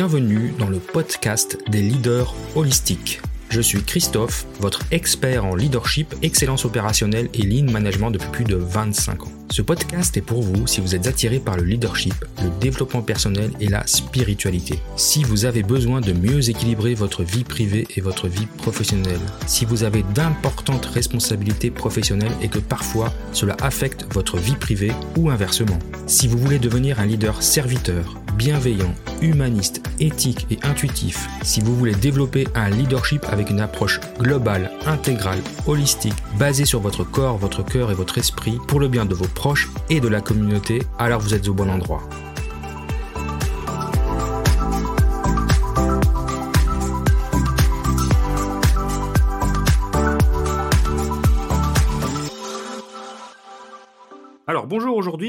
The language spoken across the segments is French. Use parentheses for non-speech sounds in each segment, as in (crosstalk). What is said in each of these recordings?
Bienvenue dans le podcast des leaders holistiques. Je suis Christophe, votre expert en leadership, excellence opérationnelle et lean management depuis plus de 25 ans. Ce podcast est pour vous si vous êtes attiré par le leadership, le développement personnel et la spiritualité. Si vous avez besoin de mieux équilibrer votre vie privée et votre vie professionnelle. Si vous avez d'importantes responsabilités professionnelles et que parfois cela affecte votre vie privée ou inversement. Si vous voulez devenir un leader serviteur, bienveillant, humaniste, éthique et intuitif, si vous voulez développer un leadership avec une approche globale, intégrale, holistique, basée sur votre corps, votre cœur et votre esprit, pour le bien de vos proches et de la communauté, alors vous êtes au bon endroit.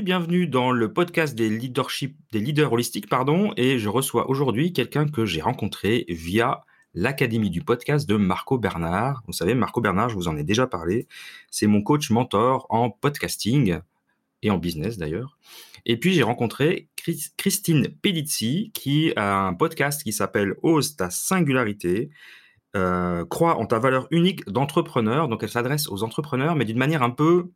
Bienvenue dans le podcast des leadership, des leaders holistiques, pardon, et je reçois aujourd'hui quelqu'un que j'ai rencontré via l'académie du podcast de Marco Bernard. Vous savez, Marco Bernard, je vous en ai déjà parlé, c'est mon coach mentor en podcasting et en business d'ailleurs. Et puis j'ai rencontré Christine Pedizzi qui a un podcast qui s'appelle Ose ta singularité. Euh, crois en ta valeur unique d'entrepreneur. Donc elle s'adresse aux entrepreneurs, mais d'une manière un peu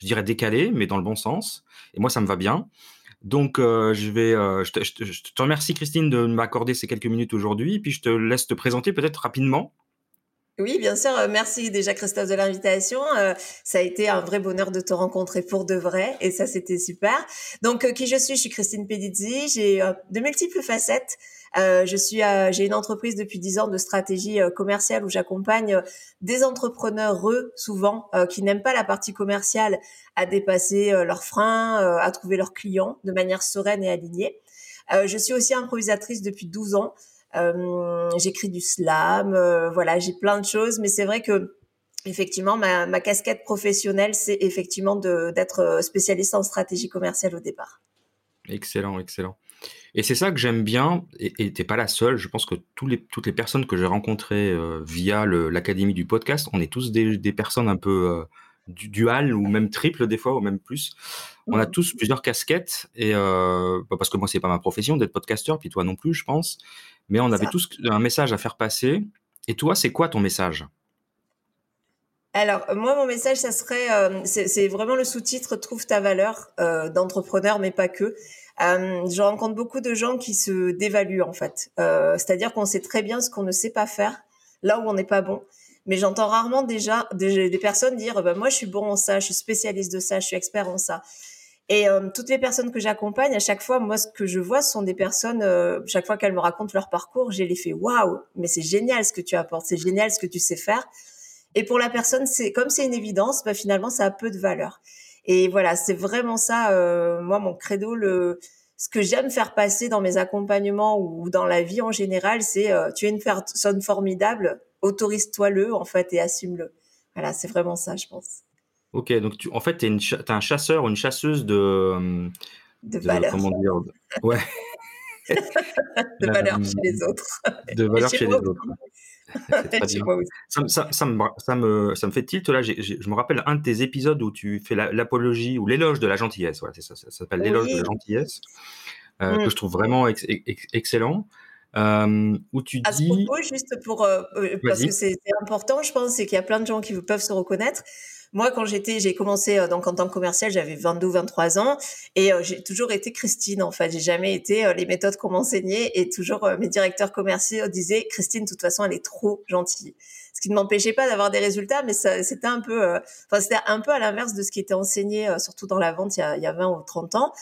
je dirais décalé, mais dans le bon sens. Et moi, ça me va bien. Donc, euh, je vais, euh, je, te, remercie Christine de m'accorder ces quelques minutes aujourd'hui, puis je te laisse te présenter peut-être rapidement. Oui, bien sûr. Euh, merci déjà Christophe de l'invitation. ça a été un vrai bonheur de te rencontrer pour de vrai, et ça c'était super. Donc, qui je suis? Je suis Christine Pedizzi. J'ai de multiples facettes. Euh, je suis, j'ai une entreprise depuis dix ans de stratégie euh, commerciale où j'accompagne euh, des entrepreneurs eux souvent qui n'aiment pas la partie commerciale à dépasser leurs freins, à trouver leurs clients de manière sereine et alignée. je suis aussi improvisatrice depuis 12 ans. j'écris du slam, voilà, j'ai plein de choses, mais c'est vrai que effectivement, ma, ma casquette professionnelle, c'est effectivement d'être spécialiste en stratégie commerciale au départ. Excellent, excellent. Et c'est ça que j'aime bien, et t'es pas la seule, je pense que tous les, toutes les personnes que j'ai rencontrées euh, via l'académie du podcast, on est tous des, des personnes un peu euh, du, ou même triples des fois, ou même plus. On a mmh. tous plusieurs casquettes, et euh, bah, parce que moi c'est pas ma profession d'être podcasteur, puis toi non plus je pense, mais on avait tous un message à faire passer. Et toi, c'est quoi ton message? Alors, moi, mon message, ça serait, euh, c'est vraiment le sous-titre Trouve ta valeur euh, d'entrepreneur, mais pas que. Euh, je rencontre beaucoup de gens qui se dévaluent, en fait. Euh, c'est-à-dire qu'on sait très bien ce qu'on ne sait pas faire, là où on n'est pas bon. Mais j'entends rarement déjà des, personnes dire, bah, moi, je suis bon en ça, je suis spécialiste de ça, je suis expert en ça. Et toutes les personnes que j'accompagne, à chaque fois, moi, ce que je vois, ce sont des personnes, chaque fois qu'elles me racontent leur parcours, j'ai l'effet, waouh, mais c'est génial ce que tu apportes, c'est génial ce que tu sais faire et pour la personne, c'est comme c'est une évidence, bah, finalement, ça a peu de valeur. Et voilà, c'est vraiment ça, euh, moi, mon credo, le, ce que j'aime faire passer dans mes accompagnements ou dans la vie en général, c'est euh, tu es une personne formidable, autorise-toi-le, en fait, et assume-le. Voilà, c'est vraiment ça, je pense. Ok, donc tu, en fait, tu es, un chasseur ou une chasseuse de. De, de valeur. Comment dire Ouais. (laughs) de valeur chez les autres. De valeur chez, les autres. (laughs) Ça, ça, ça, me, ça, me, ça me fait tilt là. je me rappelle un de tes épisodes où tu fais l'apologie ou l'éloge de la gentillesse. Voilà, c'est ça, ça s'appelle l'éloge de la gentillesse, euh, que mm. je trouve vraiment excellent. Euh, où tu à ce propos, juste pour euh, euh parce que c'est important, je pense, c'est qu'il y a plein de gens qui peuvent se reconnaître. Moi, quand j'étais, j'ai commencé euh, donc en tant que commercial, j'avais 22, 23 ans et euh, j'ai toujours été Christine. En fait, j'ai jamais été euh, les méthodes qu'on m'enseignait et toujours mes directeurs commerciaux disaient Christine, de toute façon, elle est trop gentille. Ce qui ne m'empêchait pas d'avoir des résultats, mais c'était un peu, enfin c'était un peu à l'inverse de ce qui était enseigné, surtout dans la vente il y, a, il y a 20 ou 30 ans.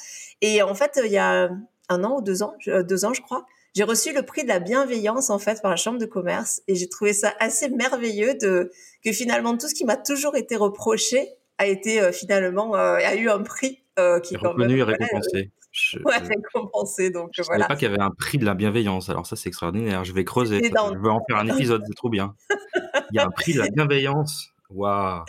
Et en fait, il y a un an ou deux ans, deux ans, je crois, j'ai reçu le prix de la bienveillance en fait par la chambre de commerce et j'ai trouvé ça assez merveilleux de que finalement tout ce qui m'a toujours été reproché a été euh, finalement euh, a eu un prix euh, qui est reconnu et récompensé. Je, (laughs) ouais, récompensé donc je voilà. savais pas qu'il y avait un prix de la bienveillance. Alors ça c'est extraordinaire. Je vais creuser. Je veux en faire un épisode. C'est trop bien. Il y a un prix de la (laughs) bienveillance. Waouh.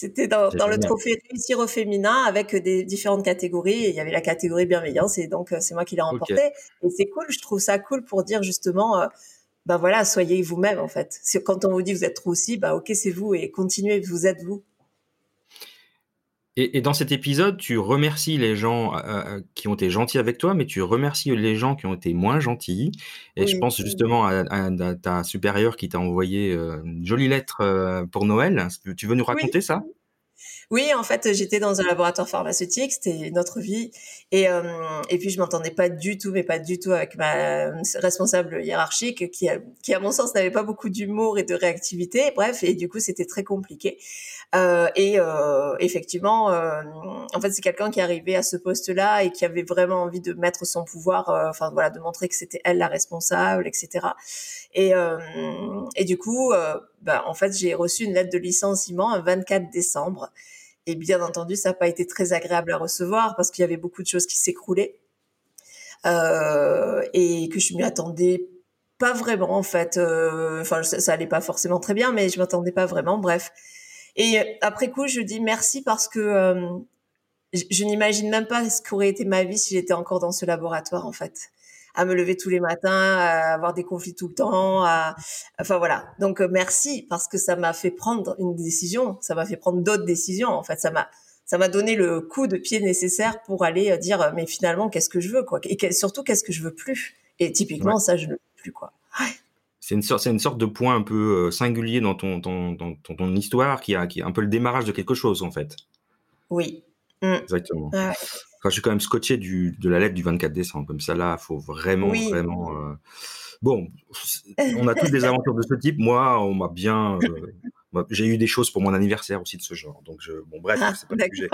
C'était dans, dans le trophée réussir au féminin avec des différentes catégories. il y avait la catégorie bienveillance et donc euh, c'est moi qui l'ai remporté. Et c'est cool, je trouve ça cool pour dire justement, euh, bah voilà, soyez vous-même en fait. Quand on vous dit vous êtes trop aussi, bah ok c'est vous et continuez, vous êtes vous. Et, dans cet épisode, tu remercies les gens euh, euh, qui ont été gentils avec toi, mais tu remercies les gens qui ont été moins gentils. Et je pense justement à, ta supérieure qui t'a envoyé euh, une jolie lettre pour Noël. Tu veux nous raconter ça? Oui, en fait, j'étais dans un laboratoire pharmaceutique, c'était notre vie, et euh, et puis je m'entendais pas du tout, mais pas du tout avec ma responsable hiérarchique qui, a, qui à mon sens n'avait pas beaucoup d'humour et de réactivité. Bref, et du coup c'était très compliqué. Euh, et euh, effectivement, euh, en fait, c'est quelqu'un qui arrivé à ce poste-là et qui avait vraiment envie de mettre son pouvoir, euh, enfin voilà, de montrer que c'était elle la responsable, etc. Et et du coup, bah, en fait, j'ai reçu une lettre de licenciement un 24 décembre. Et bien entendu, ça n'a pas été très agréable à recevoir parce qu'il y avait beaucoup de choses qui s'écroulaient euh, et que je m'y attendais pas vraiment en fait. Euh, enfin, ça, ça allait pas forcément très bien, mais je m'attendais pas vraiment. Bref. Et après coup, je dis merci parce que euh, je, je n'imagine même pas ce qu'aurait été ma vie si j'étais encore dans ce laboratoire en fait à me lever tous les matins, à avoir des conflits tout le temps, à, enfin voilà. Donc euh, merci parce que ça m'a fait prendre une décision, ça m'a fait prendre d'autres décisions. En fait, ça m'a ça m'a donné le coup de pied nécessaire pour aller euh, dire euh, mais finalement qu'est-ce que je veux quoi? Et surtout qu'est-ce que je veux plus? Et typiquement ça je ne veux plus quoi. C'est une sorte, une sorte de point un peu singulier dans ton, ton, ton, ton, histoire qui a, qui est un peu le démarrage de quelque chose en fait. Oui. Mmh. Exactement. Ouais je suis quand même scotché du, de la lettre du 24 décembre. Comme ça, là, faut vraiment, vraiment. Euh, bon, on a toutes des aventures de ce type. Moi, on m'a bien. Euh, j'ai eu des choses pour mon anniversaire aussi de ce genre. Donc, je... bon, bref, ah, c'est pas le sujet.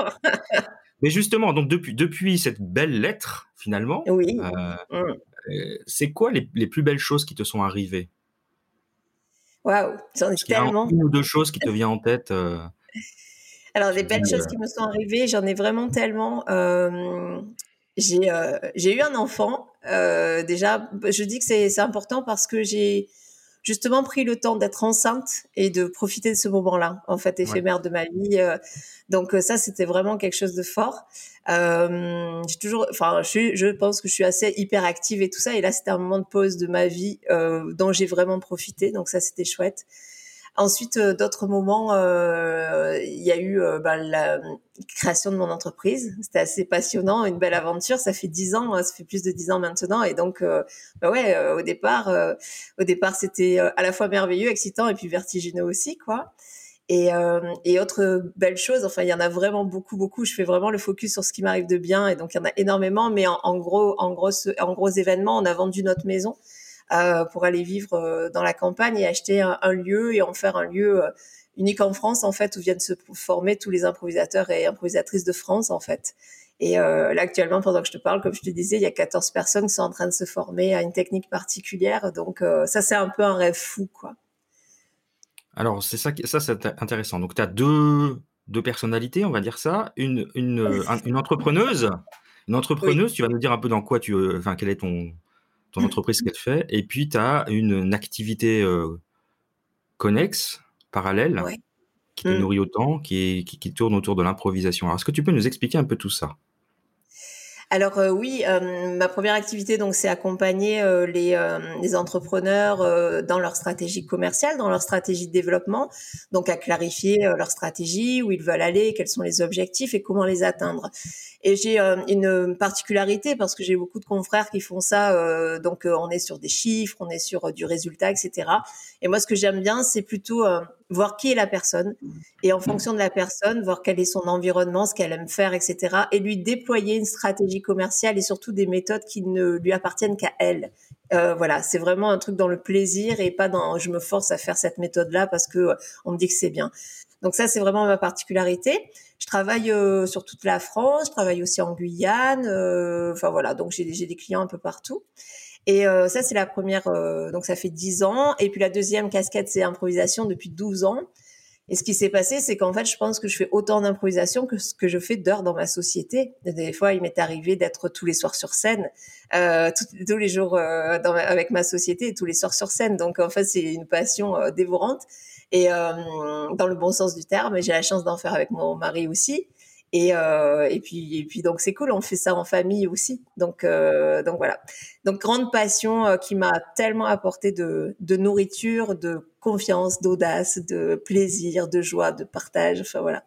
Mais justement, donc depuis, depuis cette belle lettre, finalement, oui. Euh, mmh. c'est quoi les, les, plus belles choses qui te sont arrivées? Waouh, j'en ai tellement. une ou deux choses qui te viennent en tête alors, des belles choses qui me sont arrivées, j'en ai vraiment tellement. Euh, j'ai euh, j'ai eu un enfant. Euh, déjà, je dis que c'est important parce que j'ai justement pris le temps d'être enceinte et de profiter de ce moment-là, en fait, éphémère de ma vie. Donc ça, c'était vraiment quelque chose de fort. Euh, j'ai toujours, enfin, je, je pense que je suis assez hyperactive et tout ça. Et là, c'était un moment de pause de ma vie euh, dont j'ai vraiment profité. Donc ça, c'était chouette. Ensuite, euh, d'autres moments, euh, il y a eu euh, bah, la création de mon entreprise. C'était assez passionnant, une belle aventure. Ça fait dix ans, ça fait plus de dix ans maintenant, et donc, bah ouais, au départ, au départ, c'était à la fois merveilleux, excitant et puis vertigineux aussi, quoi. Et, et autre belle chose, enfin il y en a vraiment beaucoup, beaucoup. Je fais vraiment le focus sur ce qui m'arrive de bien, et donc il y en a énormément. Mais en gros, en gros, en gros événements, on a vendu notre maison. Euh, pour aller vivre euh, dans la campagne et acheter un, lieu et en faire un lieu euh, unique en France en fait où viennent se former tous les improvisateurs et improvisatrices de France en fait. Et là actuellement pendant que je te parle, comme je te disais, il y a 14 personnes qui sont en train de se former à une technique particulière. Donc ça c'est un peu un rêve fou quoi. Alors c'est ça, ça c'est intéressant. Donc tu as deux, deux personnalités, on va dire ça, une, une, une entrepreneuse. Une entrepreneuse, tu vas nous dire un peu dans quoi tu, enfin, quel est ton, ton mmh. entreprise, ce qu'elle fait, et puis tu as une, activité euh, connexe, parallèle, qui te mmh. nourrit autant, qui, qui, qui, tourne autour de l'improvisation. Alors, est-ce que tu peux nous expliquer un peu tout ça? Alors euh, oui, euh, ma première activité donc c'est accompagner euh, les, les, entrepreneurs dans leur stratégie commerciale, dans leur stratégie de développement, donc à clarifier leur stratégie, où ils veulent aller, quels sont les objectifs et comment les atteindre. Et j'ai une particularité parce que j'ai beaucoup de confrères qui font ça, donc on est sur des chiffres, on est sur du résultat, etc. Et moi ce que j'aime bien, c'est plutôt voir qui est la personne et en fonction de la personne, voir quel est son environnement, ce qu'elle aime faire, etc. Et lui déployer une stratégie commerciale et surtout des méthodes qui ne lui appartiennent qu'à elle. Euh, voilà, c'est vraiment un truc dans le plaisir et pas dans je me force à faire cette méthode-là parce que euh, on me dit que c'est bien. Donc ça, c'est vraiment ma particularité. Je travaille euh, sur toute la France, je travaille aussi en Guyane. Enfin voilà, donc j'ai des clients un peu partout. Et euh, ça, c'est la première, euh, donc ça fait 10 ans. Et puis la deuxième casquette, c'est improvisation depuis 12 ans. Et ce qui s'est passé, c'est qu'en fait, je pense que je fais autant d'improvisation que ce que je fais d'heures dans ma société. Des fois, il m'est arrivé d'être tous les soirs sur scène, euh, tous, les jours euh, avec ma société et tous les soirs sur scène. Donc, en fait, c'est une passion euh, dévorante et dans le bon sens du terme. J'ai la chance d'en faire avec mon mari aussi. Et, euh, et puis et puis donc c'est cool, on fait ça en famille aussi. Donc euh, donc voilà. Donc grande passion euh, qui m'a tellement apporté de, de nourriture, de confiance, d'audace, de plaisir, de joie, de partage. Enfin voilà.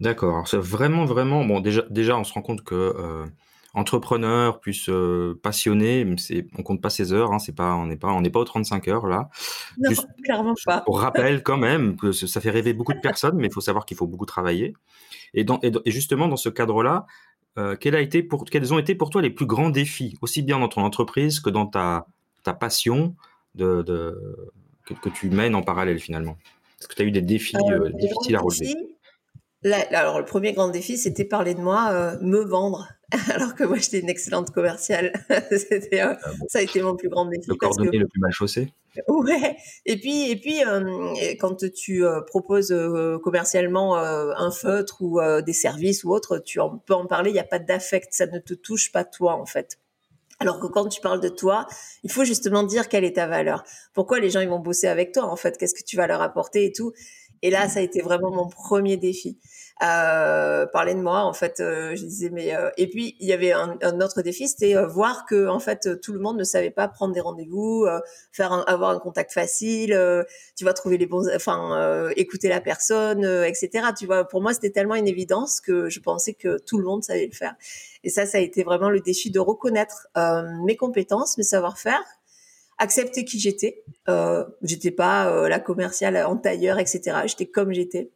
D'accord. C'est vraiment, vraiment. Bon, déjà, déjà, on se rend compte que entrepreneur plus euh, passionné, c'est, on compte pas ses heures. Hein, c'est pas, on n'est pas, on n'est pas aux 35 heures là. Non, clairement pas. Pour rappel, quand même, que ça fait rêver beaucoup de personnes, mais il faut savoir qu'il faut beaucoup travailler. Et, dans, et, justement, dans ce cadre-là, euh, quel a été pour, quels ont été pour toi les plus grands défis, aussi bien dans ton entreprise que dans ta, ta passion de, de que, que, tu mènes en parallèle finalement? Est-ce que tu as eu des défis euh, difficiles à relever? Alors, le premier grand défi, c'était parler de moi, euh, me vendre. (laughs) Alors que moi, j'étais une excellente commerciale. (laughs) c'était, euh, ah Ça a été mon plus grand défi. Le le plus mal chaussé. Ouais. Et puis, et puis euh, quand tu proposes commercialement un feutre ou des services ou autre, tu en, peux en parler. Il n'y a pas d'affect. Ça ne te touche pas toi, en fait. Alors que quand tu parles de toi, il faut justement dire quelle est ta valeur. Pourquoi les gens ils vont bosser avec toi en fait? Qu'est-ce que tu vas leur apporter et tout? Et là, ça a été vraiment mon premier défi. Euh, parler de moi en fait euh, je disais mais euh, et puis il y avait un, un autre défi c'était euh, voir que en fait tout le monde ne savait pas prendre des rendez-vous faire avoir un contact facile tu vas trouver les bons enfin écouter la personne etc tu vois pour moi c'était tellement une évidence que je pensais que tout le monde savait le faire et ça ça a été vraiment le défi de reconnaître mes compétences mes savoir-faire accepter qui j'étais. Euh, j'étais pas euh, la commerciale en tailleur, etc. J'étais comme j'étais.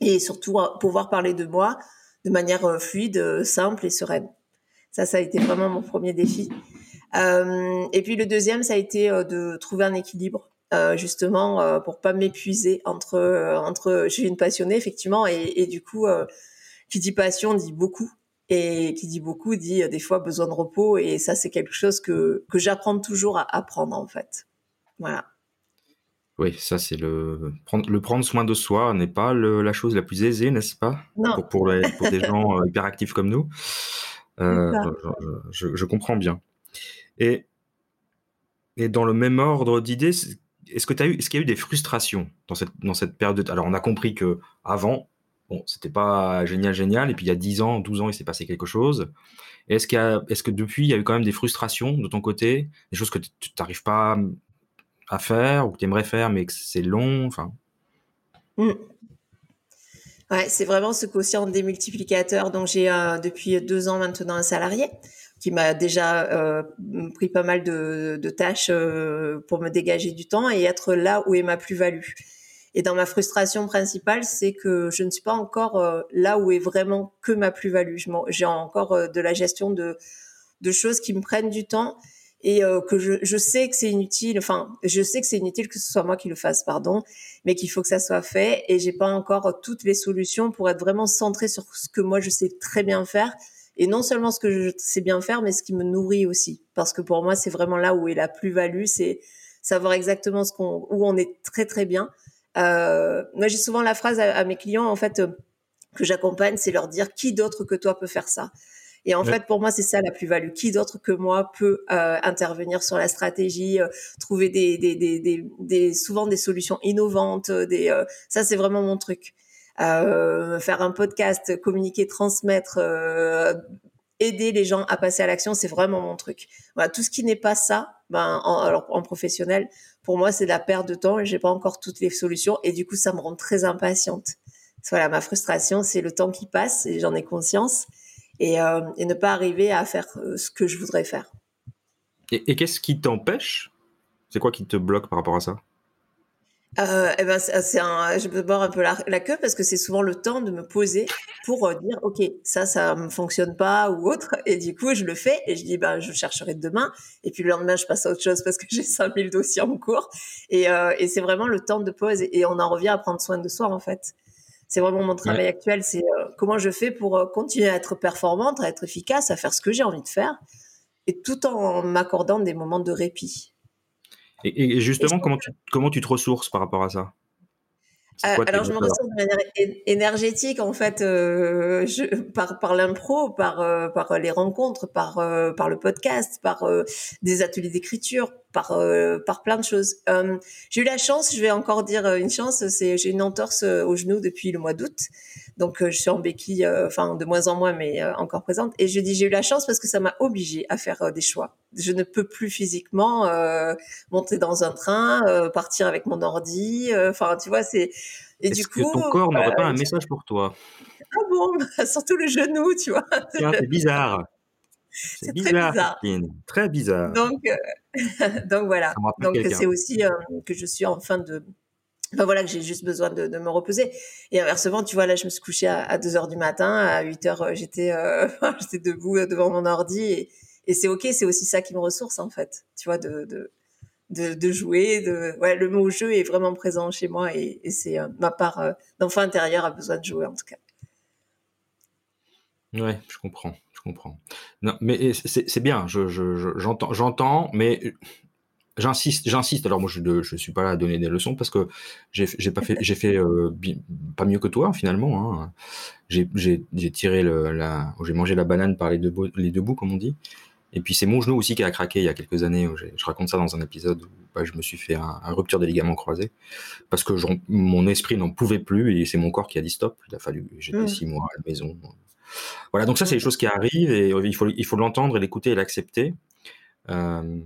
Et surtout, euh, pouvoir parler de moi de manière euh, fluide, simple et sereine. Ça, ça a été vraiment mon premier défi. et puis le deuxième, ça a été de trouver un équilibre. justement pour pas m'épuiser entre entre je suis une passionnée effectivement et, et du coup qui dit passion dit beaucoup et qui dit beaucoup dit euh, des fois besoin de repos. Et ça c'est quelque chose que que j'apprends toujours à apprendre en fait. Voilà. Oui ça c'est le prendre le prendre soin de soi n'est pas le, la chose la plus aisée n'est-ce pas? Non. pour pour, les, pour des gens euh, hyperactifs comme nous. Euh, je, je, comprends bien. Et et dans le même ordre d'idées est-ce que tu as eu est-ce qu'il y a eu des frustrations dans cette dans cette période de... alors on a compris que avant bon, c'était pas génial, génial. Et puis il y a 10 ans, 12 ans, il s'est passé quelque chose. Est-ce qu'il est-ce que depuis, il y a eu quand même des frustrations de ton côté, des choses que tu n'arrives pas à faire ou que tu aimerais faire, mais que c'est long, enfin? Mmh. Ouais, c'est vraiment ce quotient démultiplicateur. Donc j'ai euh, depuis deux ans maintenant un salarié qui m'a déjà euh, pris pas mal de, de tâches euh, pour me dégager du temps et être là où est ma plus-value. Et dans ma frustration principale, c'est que je ne suis pas encore euh, là où est vraiment que ma plus-value. J'ai encore euh, de la gestion de, choses qui me prennent du temps et euh, que je, sais que c'est inutile. Enfin, je sais que c'est inutile que ce soit moi qui le fasse, pardon, mais qu'il faut que ça soit fait. Et j'ai pas encore toutes les solutions pour être vraiment centrée sur ce que moi je sais très bien faire. Et non seulement ce que je sais bien faire, mais ce qui me nourrit aussi. Parce que pour moi, c'est vraiment là où est la plus-value, c'est savoir exactement où on est très très bien euh, moi, j'ai souvent la phrase à, mes clients, en fait, euh, que j'accompagne, c'est leur dire qui d'autre que toi peut faire ça? Et en fait, pour moi, c'est ça la plus-value. Qui d'autre que moi peut euh, intervenir sur la stratégie, euh, trouver des, des, des, des, des, souvent des solutions innovantes. Des, euh, ça, c'est vraiment mon truc. faire un podcast, communiquer, transmettre, aider les gens à passer à l'action, c'est vraiment mon truc. Voilà, tout ce qui n'est pas ça, ben, en, alors en professionnel, pour moi, c'est de la perte de temps et j'ai pas encore toutes les solutions et du coup, ça me rend très impatiente. Voilà, ma frustration, c'est le temps qui passe et j'en ai conscience et, euh, ne pas arriver à faire euh, ce que je voudrais faire. Et qu'est-ce qui t'empêche? C'est quoi qui te bloque par rapport à ça? Euh, eh ben c'est un, je peux boire un peu la, la queue parce que c'est souvent le temps de me poser pour euh, dire ok ça ça me fonctionne pas ou autre. Et du coup je le fais et je dis ben je chercherai demain. Et puis le lendemain je passe à autre chose parce que (laughs) j'ai 5000 dossiers en cours. Et, euh, et c'est vraiment le temps de pause et, on en revient à prendre soin de soi en fait. C'est vraiment mon travail actuel. C'est euh, comment je fais pour euh, continuer à être performante à être efficace à faire ce que j'ai envie de faire et tout en m'accordant des moments de répit et, justement, comment tu, comment tu te ressources par rapport à ça? Euh, alors je me ressource de manière énergétique en fait euh, je, par par l'impro, par euh, par les rencontres, par par le podcast, par des ateliers d'écriture, par par plein de choses. j'ai eu la chance, je vais encore dire une chance, c'est j'ai une entorse au genou depuis le mois d'août. Donc je suis en béquille, enfin de moins en moins, mais encore présente. Et je dis j'ai eu la chance parce que ça m'a obligée à faire des choix. Je ne peux plus physiquement monter dans un train, partir avec mon ordi. Enfin tu vois c'est et du coup, que ton corps n'aurait pas un message pour toi? Ah bon, (laughs) surtout le genou, tu vois. c'est bizarre. C'est bizarre, très bizarre. Donc, (laughs) donc voilà. Donc c'est aussi que je suis en fin de Enfin voilà que j'ai juste besoin de, de, me reposer. Et inversement, tu vois, là, je me suis couchée à, à 2 heures du matin, à 8 heures, j'étais euh, (laughs) j'étais debout devant mon ordi et, et c'est ok, c'est aussi ça qui me ressource en fait, tu vois, de, de, de, de jouer, de ouais, le mot jeu est vraiment présent chez moi et, et c'est euh, ma part euh, d'enfant intérieur a besoin de jouer en tout cas. Ouais, je comprends, comprends. Non, mais c'est bien, je, je, j'entends, j'entends, mais J'insiste, j'insiste. Alors moi, je ne suis pas là à donner des leçons parce que j'ai, pas fait, j'ai fait euh, pas mieux que toi finalement. Hein. J'ai, tiré le, la, j'ai mangé la banane par les deux, bouts, les deux bouts comme on dit. Et puis c'est mon genou aussi qui a craqué il y a quelques années. Je raconte ça dans un épisode où bah, je me suis fait un, rupture des ligaments croisés parce que mon esprit n'en pouvait plus et c'est mon corps qui a dit stop. Il a fallu, j'étais mmh. six mois à la maison. Voilà, donc ça c'est des choses qui arrivent et il faut, il faut l'entendre et l'écouter et l'accepter. Euh,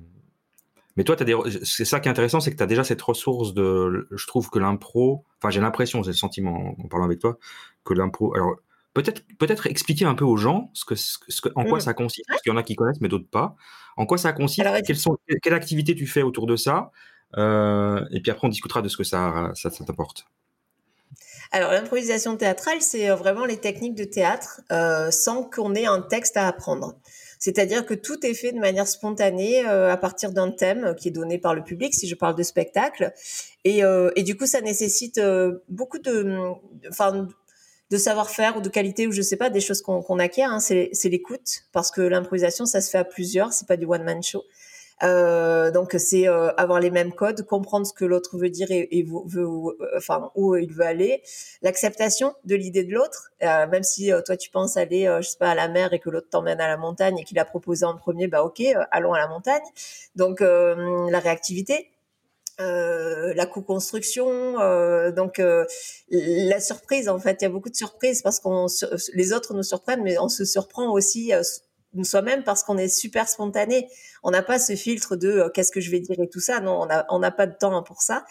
mais toi, c'est ça qui est intéressant, c'est que tu as déjà cette ressource de, je trouve que l'impro, enfin j'ai l'impression, c'est le sentiment en, parlant avec toi, que l'impro, alors peut-être peut-être expliquer un peu aux gens ce que, ce que en quoi mmh. ça consiste, parce qu'il y en a qui connaissent mais d'autres pas. En quoi ça consiste quelles sont, Quelle activité tu fais autour de ça euh, Et puis après, on discutera de ce que ça, ça, t'apporte. Alors l'improvisation théâtrale, c'est euh, vraiment les techniques de théâtre euh, sans qu'on ait un texte à apprendre. C'est-à-dire que tout est fait de manière spontanée euh, à partir d'un thème qui est donné par le public, si je parle de spectacle. Et, euh, et du coup, ça nécessite euh, beaucoup de, enfin, de savoir-faire ou de qualité ou je sais pas, des choses qu'on acquiert. Hein. C'est l'écoute parce que l'improvisation, ça se fait à plusieurs. C'est pas du one man show. Euh, donc c'est euh, avoir les mêmes codes, comprendre ce que l'autre veut dire et, veut, enfin où il veut aller, l'acceptation de l'idée de l'autre, euh, même si toi tu penses aller, je sais pas, à la mer et que l'autre t'emmène à la montagne et qu'il a proposé en premier, bah ok, allons à la montagne. Donc la réactivité, euh, la co-construction, euh, donc la surprise en fait, il y a beaucoup de surprises parce qu'on les autres nous surprennent, mais on se surprend aussi soi-même parce qu'on est super spontané. On n'a pas ce filtre de euh, qu'est-ce que je vais dire et tout ça. Non, on n'a pas de temps pour ça.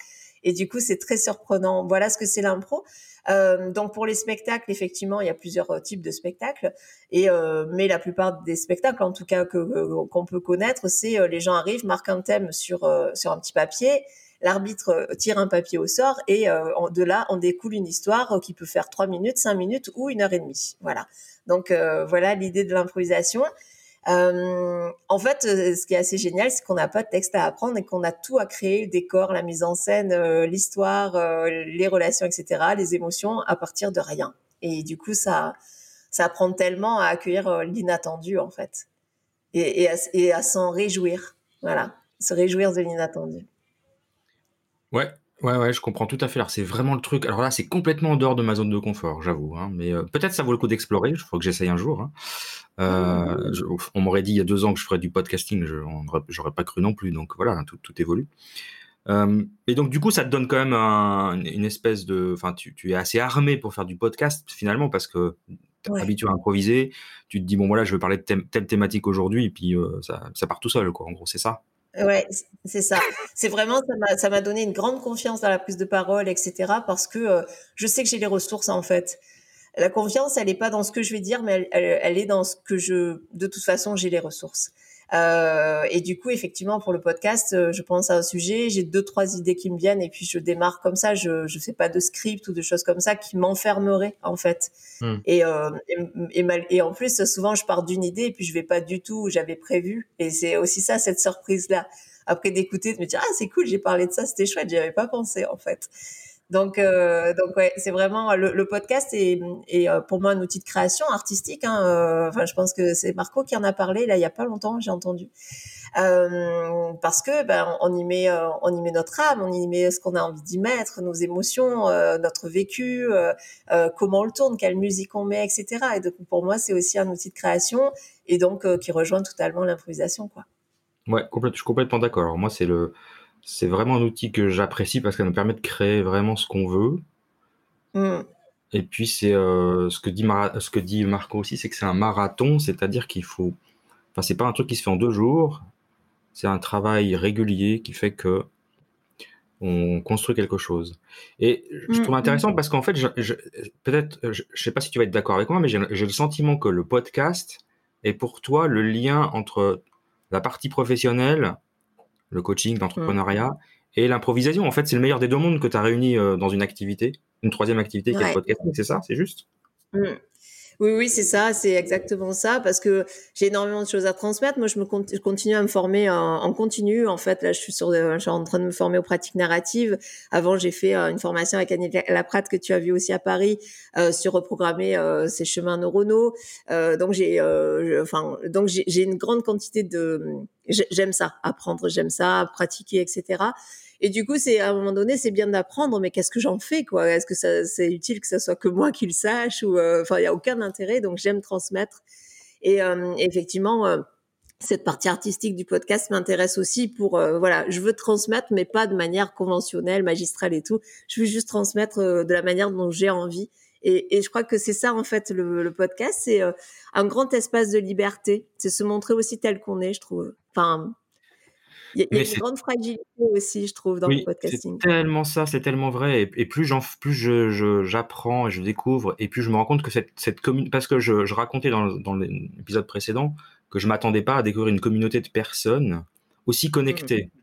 Et du coup, c'est très surprenant. Voilà ce que c'est l'impro. Euh, donc pour les spectacles, effectivement, il y a plusieurs euh, types de spectacles. Et euh, mais la plupart des spectacles, en tout cas que qu'on peut connaître, c'est les gens arrivent, marquent un thème sur sur un petit papier. L'arbitre tire un papier au sort et de là, on découle une histoire qui peut faire trois minutes, cinq minutes ou une heure et demie. Voilà. Donc euh, voilà l'idée de l'improvisation. Euh, en fait, euh, ce qui est assez génial, c'est qu'on n'a pas de texte à apprendre et qu'on a tout à créer, le décor, la mise en scène, l'histoire, les relations, etc., les émotions, à partir de rien. Et du coup, ça, ça apprend tellement à accueillir l'inattendu, en fait, et à s'en réjouir. Voilà, se réjouir de l'inattendu. Ouais, Ouais, ouais, je comprends tout à fait. Alors, c'est vraiment le truc. Alors là, c'est complètement en dehors de ma zone de confort, j'avoue. Hein. Mais euh, peut-être ça vaut le coup d'explorer. Il faut que j'essaye un jour. Hein. Euh, on m'aurait dit il y a deux ans que je ferais du podcasting. Je, j'aurais pas cru non plus. Donc voilà, tout, tout évolue. Euh, et donc, du coup, ça te donne quand même un, une espèce de. Enfin, tu, tu, es assez armé pour faire du podcast finalement parce que tu es habitué à improviser. Tu te dis, bon, voilà, je vais parler de telle thématique aujourd'hui. Et puis, euh, ça, ça part tout seul, quoi. En gros, c'est ça. Ouais, c'est ça. C'est vraiment ça m'a donné une grande confiance dans la prise de parole, etc. Parce que euh, je sais que j'ai les ressources en fait. La confiance, elle n'est pas dans ce que je vais dire, mais elle, elle est dans ce que je. De toute façon, j'ai les ressources. Euh, et du coup, effectivement, pour le podcast, euh, je pense à un sujet, j'ai deux trois idées qui me viennent et puis je démarre comme ça. Je je fais pas de script ou de choses comme ça qui m'enfermeraient en fait. Hmm. Et, euh, et, et, en plus, souvent, je pars d'une idée et puis je vais pas du tout où j'avais prévu. Et c'est aussi ça cette surprise là. Après d'écouter, de me dire ah c'est cool, j'ai parlé de ça, c'était chouette, j'y avais pas pensé en fait. Donc, euh, donc ouais, c'est vraiment le, le podcast est, euh, pour moi un outil de création artistique. Hein, euh, enfin, je pense que c'est Marco qui en a parlé là il y a pas longtemps, j'ai entendu. Euh, parce que ben on y met euh, on y met notre âme, on y met ce qu'on a envie d'y mettre, nos émotions, notre vécu, comment on le tourne, quelle musique on met, etc. Et donc pour moi c'est aussi un outil de création et donc qui rejoint totalement l'improvisation quoi. Ouais, je suis complètement d'accord. Moi c'est le c'est vraiment un outil que j'apprécie parce qu'elle nous permet de créer vraiment ce qu'on veut. Mm. Et puis c'est euh, ce que dit ce que dit Marco aussi, c'est que c'est un marathon, c'est-à-dire qu'il faut, enfin c'est pas un truc qui se fait en deux jours, c'est un travail régulier qui fait que on construit quelque chose. Et je trouve mmh, intéressant mmh. parce qu'en fait, peut-être, je, ne sais pas si tu vas être d'accord avec moi, mais j'ai le sentiment que le podcast est pour toi le lien entre la partie professionnelle, le coaching, l'entrepreneuriat, mmh. et l'improvisation. En fait, c'est le meilleur des deux mondes que tu as réuni euh, dans une activité, une troisième activité qui est le podcasting, c'est ça, c'est juste oui, oui, c'est ça, c'est exactement ça, parce que j'ai énormément de choses à transmettre. Moi, je me continue à me former en, continu. En fait, là, je suis en train de me former aux pratiques narratives. Avant, j'ai fait euh, une formation avec Annie Laprate que tu as vu aussi à Paris euh, sur reprogrammer euh, ces chemins neuronaux. donc j'ai, enfin, donc j'ai une grande quantité de, j'aime ça, apprendre, j'aime ça, pratiquer, etc. Et du coup, c'est à un moment donné, c'est bien d'apprendre, mais qu'est-ce que j'en fais, quoi? Est-ce que ça, c'est utile que ça soit que moi qui le sache ou euh, enfin, il y a aucun intérêt. Donc, j'aime transmettre. Et euh, effectivement. Euh, cette partie artistique du podcast m'intéresse aussi pour voilà je veux transmettre mais pas de manière conventionnelle magistrale et tout je veux juste transmettre de la manière dont j'ai envie et, et, je crois que c'est ça en fait le, le podcast c'est un grand espace de liberté c'est se montrer aussi tel qu'on est je trouve enfin il y a, une grande fragilité aussi, je trouve, dans le podcasting. C'est tellement ça, c'est tellement vrai. Et, plus j'en, plus je, j'apprends et je découvre, et plus je me rends compte que cette, cette commune, parce que je, je racontais dans, dans l'épisode précédent que je m'attendais pas à découvrir une communauté de personnes aussi connectées. Mmh.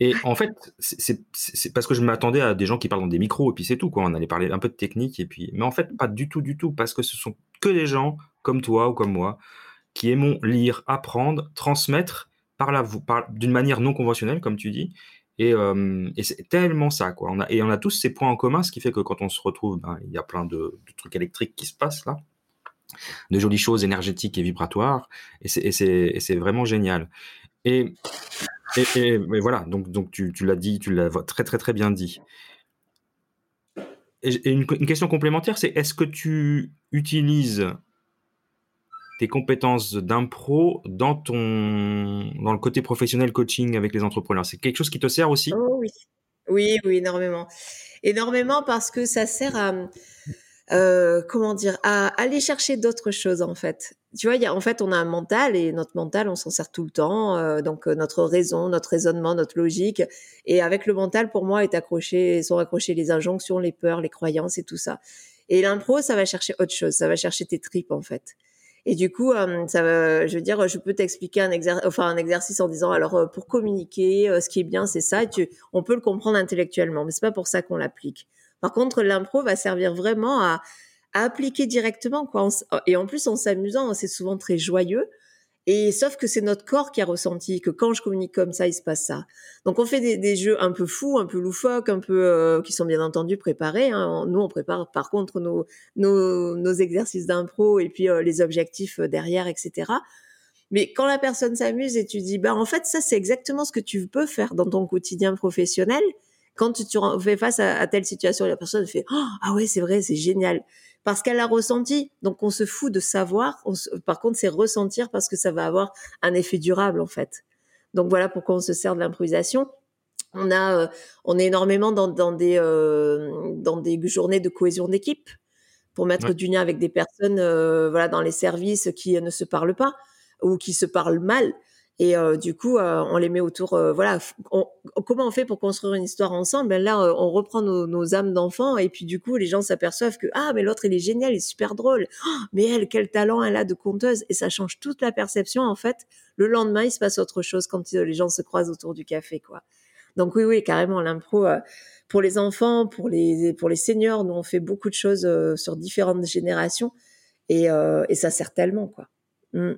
Et en fait, c'est parce que je m'attendais à des gens qui parlent dans des micros et puis c'est tout quoi. On allait parler un peu de technique et puis, mais en fait pas du tout du tout parce que ce sont que des gens comme toi ou comme moi qui aimons lire, apprendre, transmettre par la, d'une manière non conventionnelle, comme tu dis. Et, euh, et c'est tellement ça, quoi. Et on a tous ces points en commun, ce qui fait que quand on se retrouve, ben, il y a plein de, trucs électriques qui se passent là, de jolies choses énergétiques et vibratoires, et c'est, et c'est, vraiment génial. Et, et, voilà, donc, donc tu, tu l'as dit, tu l'as très très très bien dit. Et, une question complémentaire, c'est est-ce que tu utilises tes compétences d'impro dans ton dans le côté professionnel coaching avec les entrepreneurs C'est quelque chose qui te sert aussi? Oh, Oui, oui, oui, énormément, énormément parce que ça sert à euh, comment dire à aller chercher d'autres choses en fait. Tu vois, y a, en fait, on a un mental et notre mental, on s'en sert tout le temps. Euh, donc euh, notre raison, notre raisonnement, notre logique. Et avec le mental, pour moi, est accroché, sont accrochés les injonctions, les peurs, les croyances et tout ça. Et l'impro, ça va chercher autre chose. Ça va chercher tes tripes en fait. Et du coup, euh, ça je veux dire, je peux t'expliquer un, un exercice en disant, alors euh, pour communiquer, euh, ce qui est bien, c'est ça. on peut le comprendre intellectuellement, mais c'est pas pour ça qu'on l'applique. Par contre, l'impro va servir vraiment à, à appliquer directement, quoi. et en plus, en s'amusant, c'est souvent très joyeux. Et sauf que c'est notre corps qui a ressenti que quand je communique comme ça, il se passe ça. Donc on fait des, jeux un peu fous, un peu loufoques, un peu euh, qui sont bien entendu préparés. Hein. Nous, on prépare par contre nos, exercices d'impro et puis euh, les objectifs euh, derrière, etc. Mais quand la personne s'amuse et tu dis, bah en fait ça c'est exactement ce que tu peux faire dans ton quotidien professionnel. Quand tu, fais face à, à telle situation, la personne fait, oh, ah ouais c'est vrai, c'est génial parce qu'elle l'a ressenti. Donc on se fout de savoir. par contre, c'est ressentir parce que ça va avoir un effet durable en fait. Donc voilà pourquoi on se sert de l'improvisation. On a, euh, on est énormément dans, des euh, dans des journées de cohésion d'équipe pour mettre du lien avec des personnes, euh, voilà, dans les services qui ne se parlent pas ou qui se parlent mal. Et euh, du coup, euh, on les met autour. Euh, voilà, comment on fait pour construire une histoire ensemble? Ben là, on reprend nos, âmes d'enfants et puis du coup, les gens s'aperçoivent que ah, mais l'autre il est génial, il est super drôle. Oh, mais elle, quel talent elle a de conteuse et ça change toute la perception. En fait, le lendemain, il se passe autre chose quand les gens se croisent autour du café, quoi. Donc oui, oui, carrément l'impro pour les enfants, pour les pour les seniors, nous on fait beaucoup de choses sur différentes générations et, et ça sert tellement, quoi. Mmh.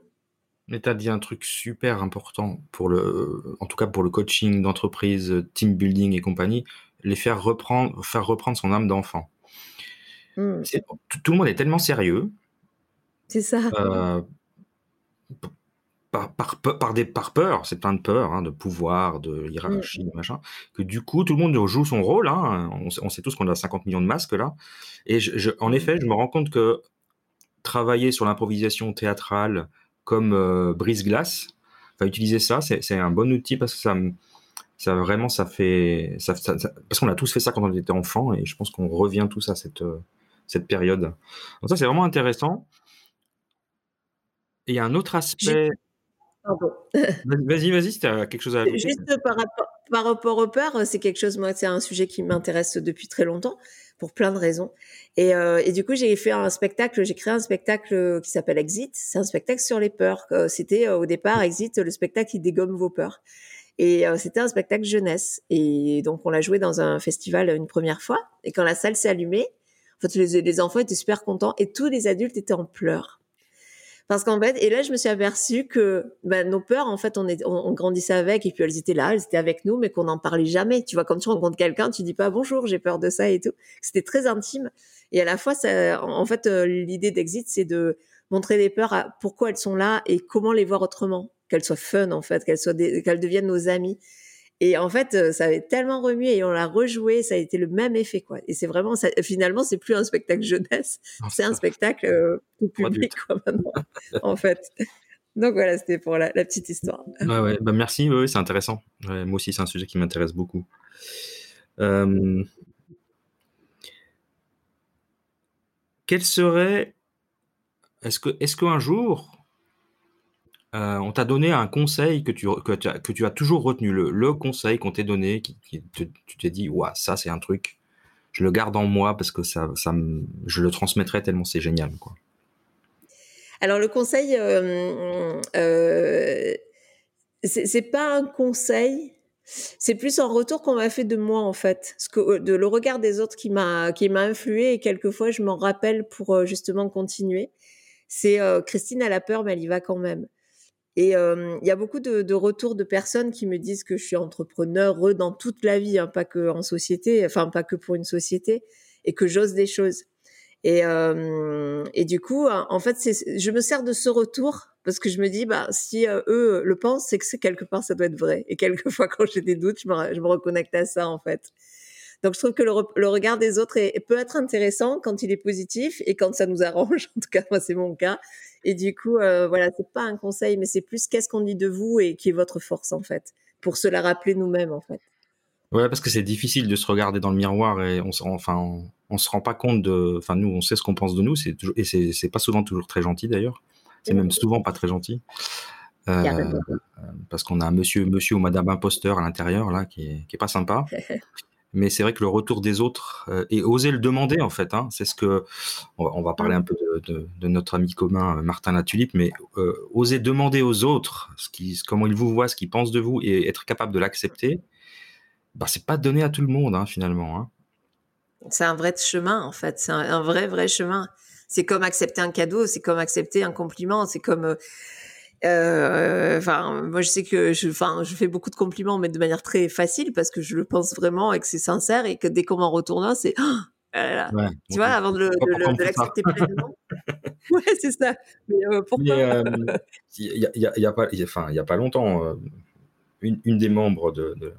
Mais tu as dit un truc super important pour le, en tout cas pour le coaching d'entreprise, team building et compagnie, les faire reprendre, faire reprendre son âme d'enfant. Mmh. Tout le monde est tellement sérieux. C'est ça. Euh, par, par, par, des, par peur, c'est plein de peur, hein, de pouvoir, de hiérarchie, de mmh. machin, que du coup, tout le monde joue son rôle. Hein. On, on, sait tous qu'on a 50 millions de masques là. Et je, en effet, je me rends compte que travailler sur l'improvisation théâtrale, comme euh, brise-glace. Enfin, utiliser ça, c'est un bon outil parce que ça, ça vraiment, ça fait, ça, parce qu'on a tous fait ça quand on était enfant et je pense qu'on revient tous à cette, euh, cette période. Donc ça, c'est vraiment intéressant. Et il y a un autre aspect. Vas-y, vas-y, si tu as quelque chose à ajouter. Juste par rapport, par rapport aux peurs, c'est quelque chose, moi, c'est un sujet qui m'intéresse depuis très longtemps pour plein de raisons. Et, euh, et du coup, j'ai fait un spectacle, j'ai créé un spectacle qui s'appelle Exit. C'est un spectacle sur les peurs. Euh, c'était au départ Exit, le spectacle qui dégomme vos peurs. Et c'était un spectacle jeunesse. Et donc, on l'a joué dans un festival une première fois. Et quand la salle s'est allumée, en fait, les enfants étaient super contents et tous les adultes étaient en pleurs. Parce qu'en fait, et là, je me suis aperçue que ben, nos peurs, en fait, on, est, on, grandissait avec, et puis elles étaient là, elles étaient avec nous, mais qu'on n'en parlait jamais. Tu vois, quand tu rencontres quelqu'un, tu dis pas bonjour, j'ai peur de ça et tout. C'était très intime. Et à la fois, ça, en fait, euh, l'idée d'Exit, c'est de montrer les peurs, à pourquoi elles sont là et comment les voir autrement. Qu'elles soient fun, en fait, qu'elles soient, qu'elles deviennent nos amis. Et en fait, euh, ça avait tellement remué et on l'a rejoué, ça a été le même effet, quoi. Et c'est vraiment, ça, finalement, c'est plus un spectacle jeunesse, c'est un spectacle euh, public, quoi, maintenant, (laughs) en fait. Donc voilà, c'était pour la, petite histoire. Ouais, ouais. Bah, merci, ouais, c'est intéressant. moi aussi, c'est un sujet qui m'intéresse beaucoup. Euh... Quel serait. Est-ce que, est-ce qu'un jour, euh, on t'a donné un conseil que tu, que tu, as, toujours retenu, le, conseil qu'on t'ait donné, qui, tu t'es dit, ouais, ça c'est un truc, je le garde en moi parce que ça, ça je le transmettrai tellement c'est génial. Quoi. Alors le conseil, euh, euh, c'est pas un conseil, c'est plus un retour qu'on m'a fait de moi en fait, ce que, de le regard des autres qui m'a qui m'a influé et quelquefois je m'en rappelle pour euh, justement continuer. C'est Christine a la peur mais elle y va quand même. Et il y a beaucoup de, retours de personnes qui me disent que je suis entrepreneur dans toute la vie, hein, pas que en société, enfin pas que pour une société, et que j'ose des choses. Et, et du coup, en fait, je me sers de ce retour parce que je me dis, bah, si eux le pensent, c'est que quelque part ça doit être vrai. Et quelquefois, (laughs) quand j'ai des doutes, je me, je me reconnecte à ça en fait. Donc, je trouve que le, regard des autres peut être intéressant quand il est positif et quand ça nous arrange. (laughs) En tout cas, moi, c'est mon cas. Et du coup, euh, voilà, c'est pas un conseil, mais c'est plus qu'est-ce qu'on dit de vous et qui est votre force en fait, pour se la rappeler nous-mêmes en fait. Ouais, parce que c'est difficile de se regarder dans le miroir et on, enfin, on, se rend pas compte de, enfin, nous, on sait ce qu'on pense de nous, c'est et c'est pas souvent toujours très gentil d'ailleurs. C'est même souvent pas très gentil. Euh, parce qu'on a un monsieur, monsieur ou madame imposteur à l'intérieur là qui est, qui est pas sympa. (laughs) mais c'est vrai que le retour des autres euh, et oser le demander en fait, hein, c'est ce que on va, parler un peu de, notre ami commun euh, Martin Latulippe, mais euh, oser demander aux autres ce qui, comment ils vous voient, ce qu'ils pensent de vous et être capable de l'accepter, bah c'est pas donné à tout le monde hein, finalement. Hein. C'est un vrai chemin en fait, c'est un, vrai vrai chemin. C'est comme accepter un cadeau, c'est comme accepter un compliment, c'est comme euh, enfin, moi, je sais que je, enfin, je fais beaucoup de compliments, mais de manière très facile parce que je le pense vraiment et que c'est sincère et que dès qu'on m'en retourne un, c'est oh tu vois, avant de, l'accepter pleinement. (laughs) (laughs) ouais, c'est ça. Mais euh, pourquoi (laughs) Il y, a, y, a, pas, enfin, il y a pas longtemps, euh, une, une, des membres de, de,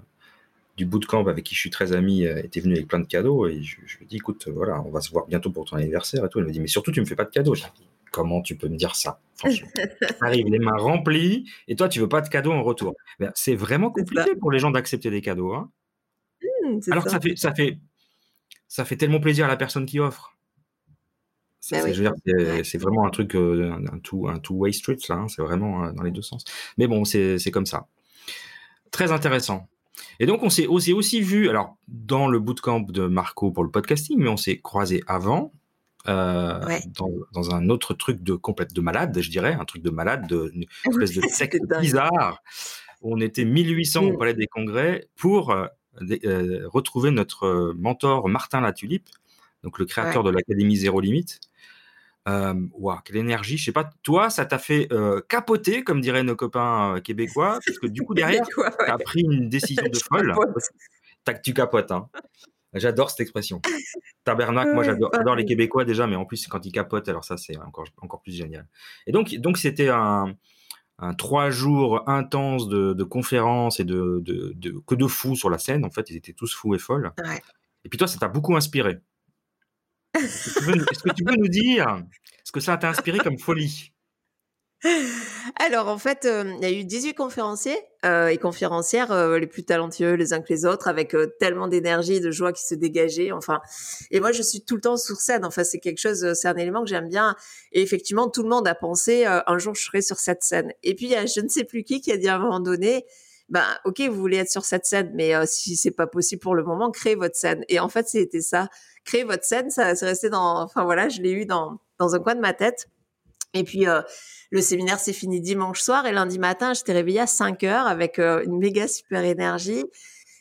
du bootcamp avec qui je suis très ami était venue avec plein de cadeaux et je, je lui ai dit, écoute, voilà, on va se voir bientôt pour ton anniversaire et tout. Elle m'a dit, mais surtout, tu me fais pas de cadeaux. Comment tu peux me dire ça Franchement, arrive les mains remplies et toi, tu veux pas de cadeau en retour. Ben, c'est vraiment compliqué pour les gens d'accepter des cadeaux. Hein. Mmh, Alors ça. fait, ça, fait, ça fait tellement plaisir à la personne qui offre. Bah c'est vraiment un truc, euh, un, two, un way street, là. Hein. c'est vraiment euh, dans les deux sens. Mais bon, c'est comme ça. Très intéressant. Et donc, on s'est aussi, aussi vu, alors, dans le bootcamp de Marco pour le podcasting, mais on s'est croisé avant euh, dans, un autre truc de complète de malade, je dirais, un truc de malade, de, une (laughs) espèce de secte bizarre. On était 1800 au mmh. Palais des Congrès pour euh, euh, retrouver notre mentor Martin Latulippe, donc le créateur de l'Académie Zéro Limite. Euh, quelle énergie! Je sais pas, toi, ça t'a fait capoter, comme diraient nos copains québécois, parce que du (laughs) coup derrière, tu as pris une décision (laughs) de folle. Tu capotes, hein. J'adore cette expression. (laughs) Tabernacle, moi j'adore les Québécois déjà, mais en plus quand ils capotent, alors ça c'est encore, encore plus génial. Et donc donc c'était un, un trois jours intense de, conférences et de, de, que de fous sur la scène. En fait, ils étaient tous fous et folles. Et puis toi, ça t'a beaucoup inspiré. Est-ce que, tu peux nous dire ce que ça t'a inspiré comme folie? Alors en fait, euh, il y a eu 18 conférenciers euh, et conférencières, euh, les plus talentueux les uns que les autres, avec tellement d'énergie, de joie qui se dégageait. Enfin, et moi je suis tout le temps sur scène. Enfin, c'est quelque chose, c'est un élément que j'aime bien. Et effectivement, tout le monde a pensé un jour je serai sur cette scène. Et puis il y a je ne sais plus qui qui a dit à un moment donné, ben ok, vous voulez être sur cette scène, mais euh, si c'est pas possible pour le moment, créez votre scène. Et en fait, c'était ça, créer votre scène, ça c'est resté dans, enfin voilà, je l'ai eu dans dans un coin de ma tête. Et puis euh, le séminaire s'est fini dimanche soir et lundi matin, j'étais réveillée à 5 heures avec euh, une méga super énergie.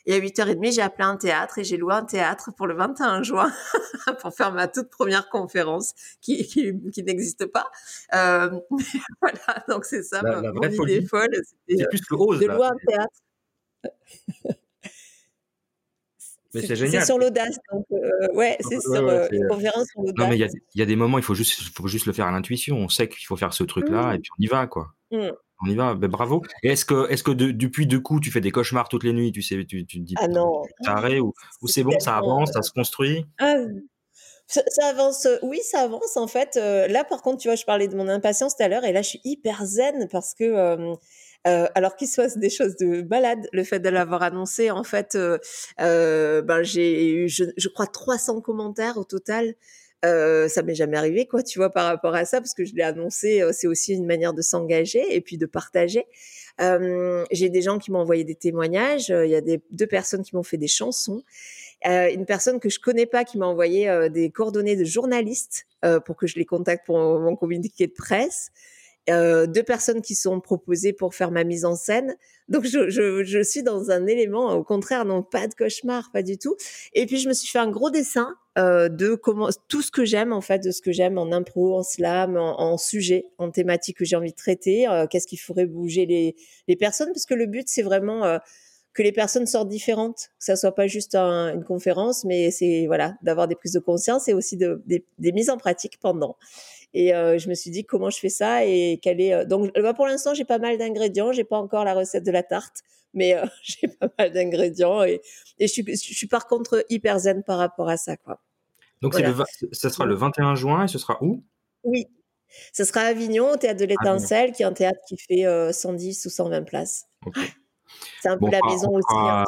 Et à 8h30, j'ai appelé un théâtre et j'ai loué un théâtre pour le 21 juin (laughs) pour faire ma toute première conférence qui, qui, qui n'existe pas. Euh, (laughs) voilà, donc c'est ça, la, ma, vraie mon folie. idée folle. C'est plus que ose, de là. louer un théâtre. Mais c'est génial. C'est sur l'audace. Donc, euh, ouais, c'est Ouais, sur ouais, euh, une conférence sur l'audace. Non, mais il y a, il y a des moments, il faut juste, faut juste le faire à l'intuition. On sait qu'il faut faire ce truc-là Mm. et puis on y va, quoi. Mm. On y va. Ben, bravo. Et est-ce que, est-ce que de- depuis deux coups, tu fais des cauchemars toutes les nuits Tu sais, tu, tu te dis, Ah non. t'es arrêt ou, ou c'est bon, ça avance, ça se construit? Ah, ça, ça avance, euh, oui, ça avance en fait. Euh, là, par contre, tu vois, je parlais de mon impatience tout à l'heure, et là, je suis hyper zen parce que, euh, euh, alors qu'il se passe des choses de malade, le fait de l'avoir annoncé, en fait, euh, euh, ben j'ai eu, je, crois, 300 commentaires au total. Euh, ça m'est jamais arrivé, quoi, tu vois, par rapport à ça, parce que je l'ai annoncé. euh, c'est aussi une manière de s'engager et puis de partager. J'ai des gens qui m'ont envoyé des témoignages. Il y a des, deux personnes qui m'ont fait des chansons. Euh, une personne que je connais pas qui m'a envoyé des coordonnées de journalistes euh, pour que je les contacte pour mon communiqué de presse. Euh, deux personnes qui sont proposées pour faire ma mise en scène. Donc je, je, je suis dans un élément, au contraire, non pas de cauchemar, pas du tout. Et puis je me suis fait un gros dessin euh, de comment tout ce que j'aime en fait, de ce que j'aime en impro, en slam, en, sujet, en thématique que j'ai envie de traiter. euh, Qu'est-ce qui ferait bouger les, les personnes Parce que le but c'est vraiment euh, que les personnes sortent différentes, que ça soit pas juste un- une conférence, mais c'est voilà d'avoir des prises de conscience et aussi de, des, des mises en pratique pendant. Et euh, je me suis dit comment je fais ça et quelle est euh, donc bah, pour l'instant j'ai pas mal d'ingrédients, j'ai pas encore la recette de la tarte, mais euh, (laughs) j'ai pas mal d'ingrédients et, et je, suis, je suis par contre hyper zen par rapport à ça quoi. Donc, Voilà. le, ça sera le 21 juin et ce sera où? Oui, ce sera à Avignon au théâtre de l'Étincelle, qui est un théâtre qui fait euh, 110 ou 120 places. Ok. C'est un peu Bon, la maison on aussi. fera- hein,